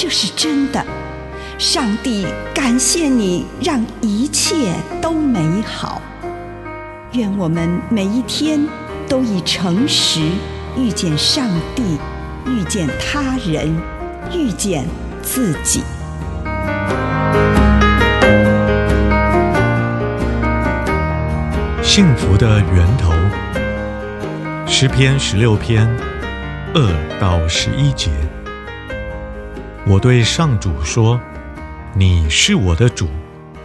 这是真的。上帝感谢你，让一切都美好。愿我们每一天都以诚实遇见上帝，遇见他人，遇见自己。幸福的源头，诗篇十六篇二到十一节。我对上主说：“你是我的主，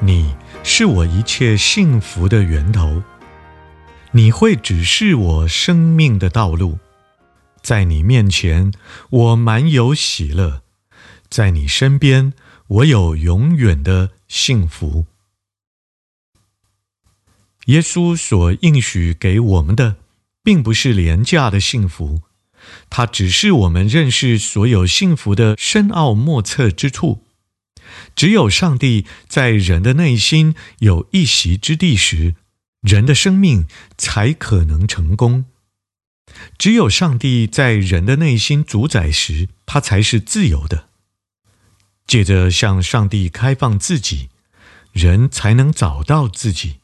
你是我一切幸福的源头。你会指示我生命的道路，在你面前我满有喜乐，在你身边我有永远的幸福。”耶稣所应许给我们的，并不是廉价的幸福，它只是我们认识所有幸福的深奥莫测之处。只有上帝在人的内心有一席之地时，人的生命才可能成功。只有上帝在人的内心主宰时，他才是自由的。借着向上帝开放自己，人才能找到自己。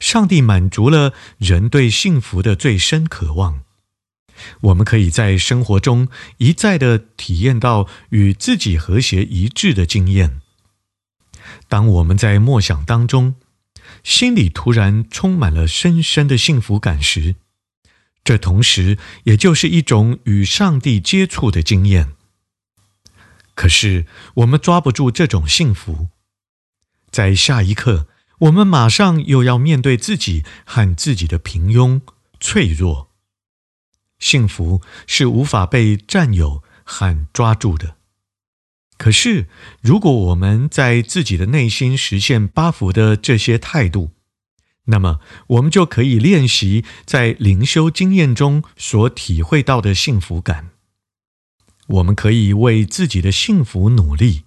上帝满足了人对幸福的最深渴望。我们可以在生活中一再地体验到与自己和谐一致的经验。当我们在默想当中，心里突然充满了深深的幸福感时，这同时也就是一种与上帝接触的经验。可是我们抓不住这种幸福，在下一刻，我们马上又要面对自己和自己的平庸、脆弱。幸福是无法被占有和抓住的。可是，如果我们在自己的内心实现八福的这些态度，那么我们就可以练习在灵修经验中所体会到的幸福感。我们可以为自己的幸福努力，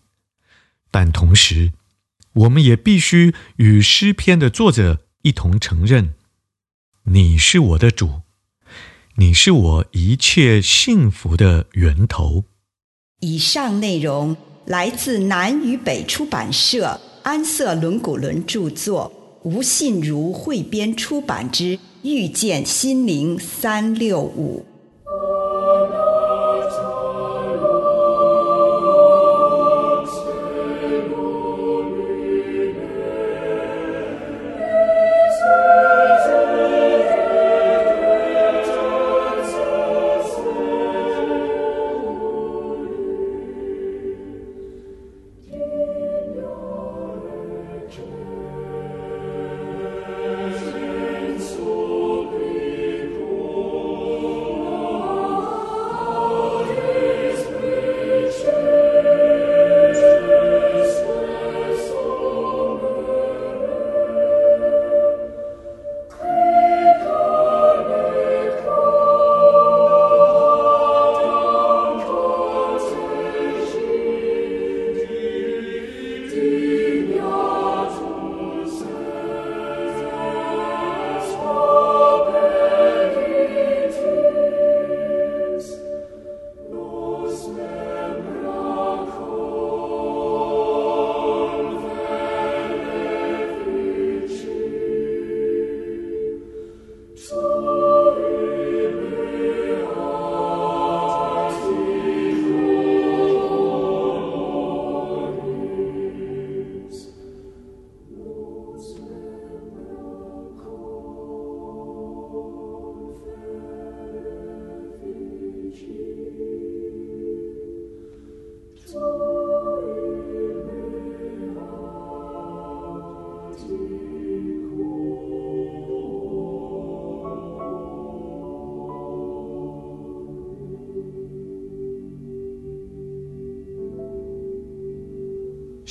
但同时，我们也必须与诗篇的作者一同承认：你是我的主，你是我一切幸福的源头。以上内容来自南与北出版社安瑟伦古伦著作，吴信如汇编出版之《遇见心灵三六五》。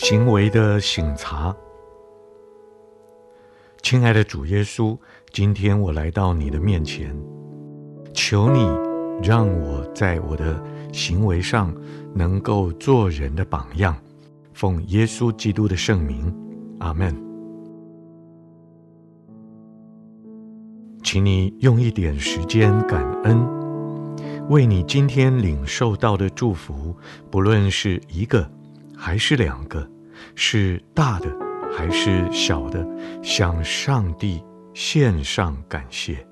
行为的省察。亲爱的主耶稣，今天我来到你的面前，求你让我在我的行为上能够做人的榜样。奉耶稣基督的圣名，阿门。请你用一点时间感恩，为你今天领受到的祝福，不论是一个还是两个，是大的还是小的，向上帝献上感谢。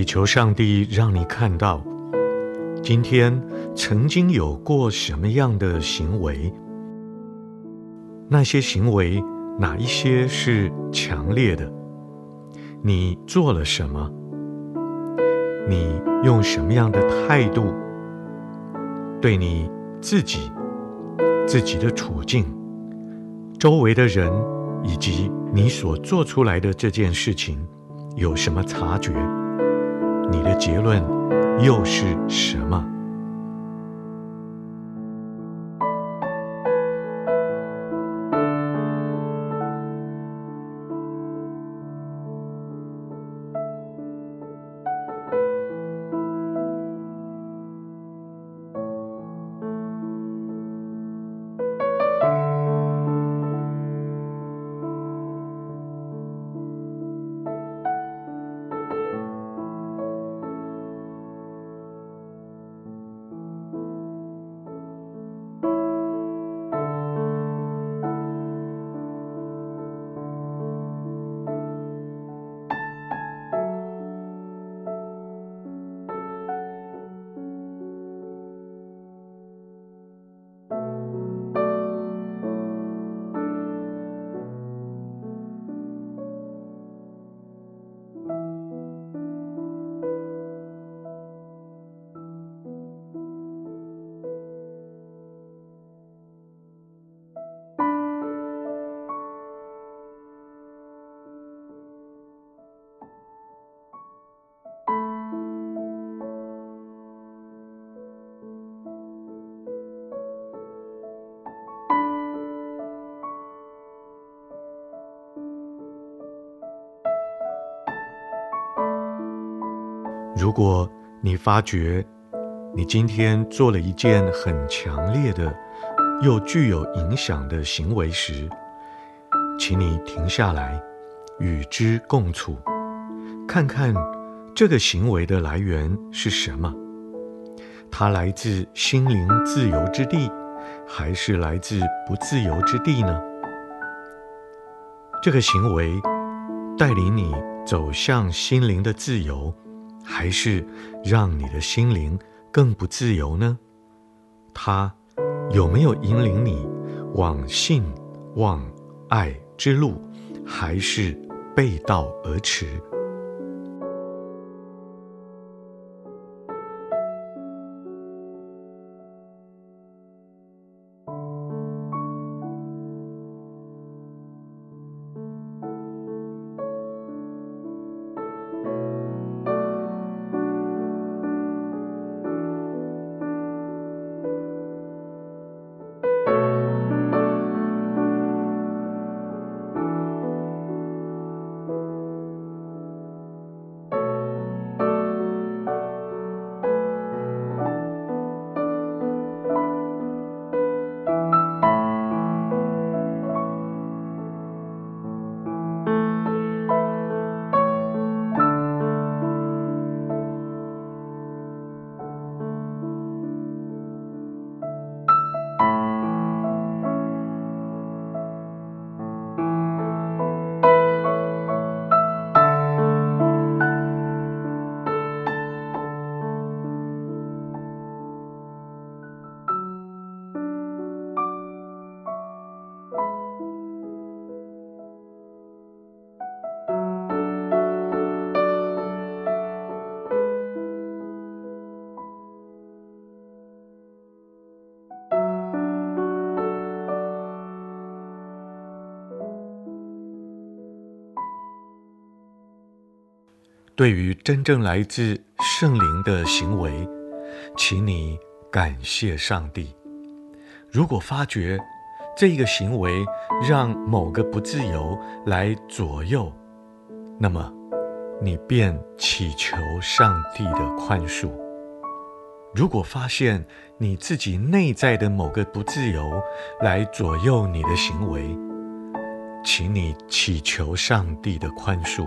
祈求上帝让你看到，今天曾经有过什么样的行为，那些行为哪一些是强烈的？你做了什么？你用什么样的态度对你自己、自己的处境、周围的人以及你所做出来的这件事情有什么察觉？你的结论又是什么？如果你发觉你今天做了一件很强烈的又具有影响的行为时，请你停下来，与之共处，看看这个行为的来源是什么？它来自心灵自由之地，还是来自不自由之地呢？这个行为带领你走向心灵的自由，还是让你的心灵更不自由呢？它有没有引领你往信、望、爱之路，还是背道而驰？对于真正来自圣灵的行为，请你感谢上帝。如果发觉这一个行为让某个不自由来左右，那么你便祈求上帝的宽恕。如果发现你自己内在的某个不自由来左右你的行为，请你祈求上帝的宽恕。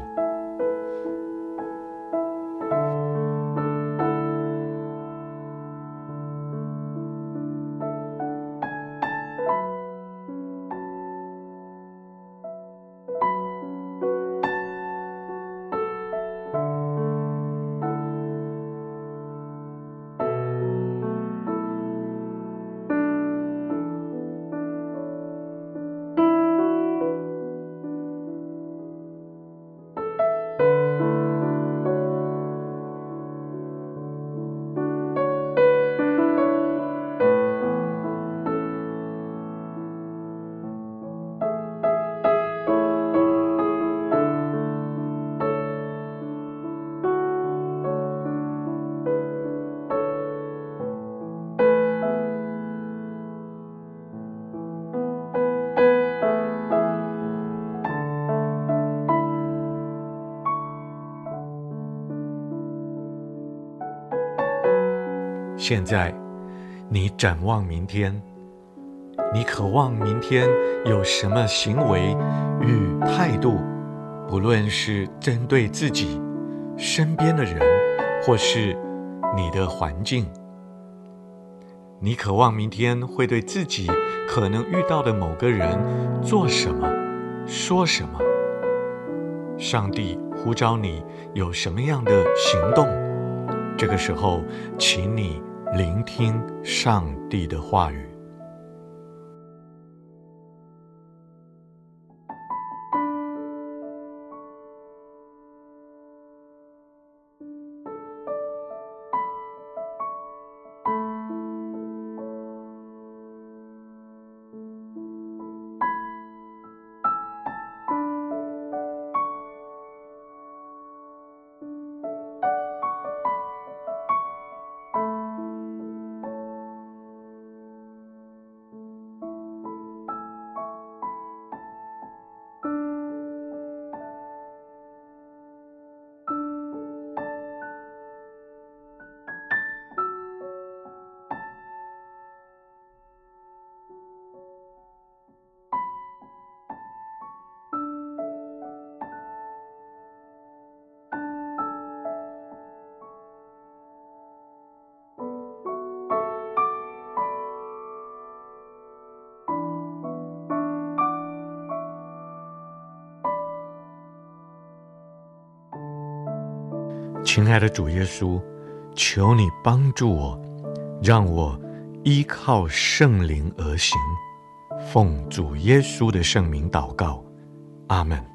现在，你展望明天，你渴望明天有什么行为与态度，不论是针对自己、身边的人，或是你的环境。你渴望明天会对自己可能遇到的某个人做什么、说什么？上帝呼召你有什么样的行动？这个时候，请你。聆听上帝的话语。亲爱的主耶稣，求你帮助我，让我依靠圣灵而行。奉主耶稣的圣名祷告，阿门。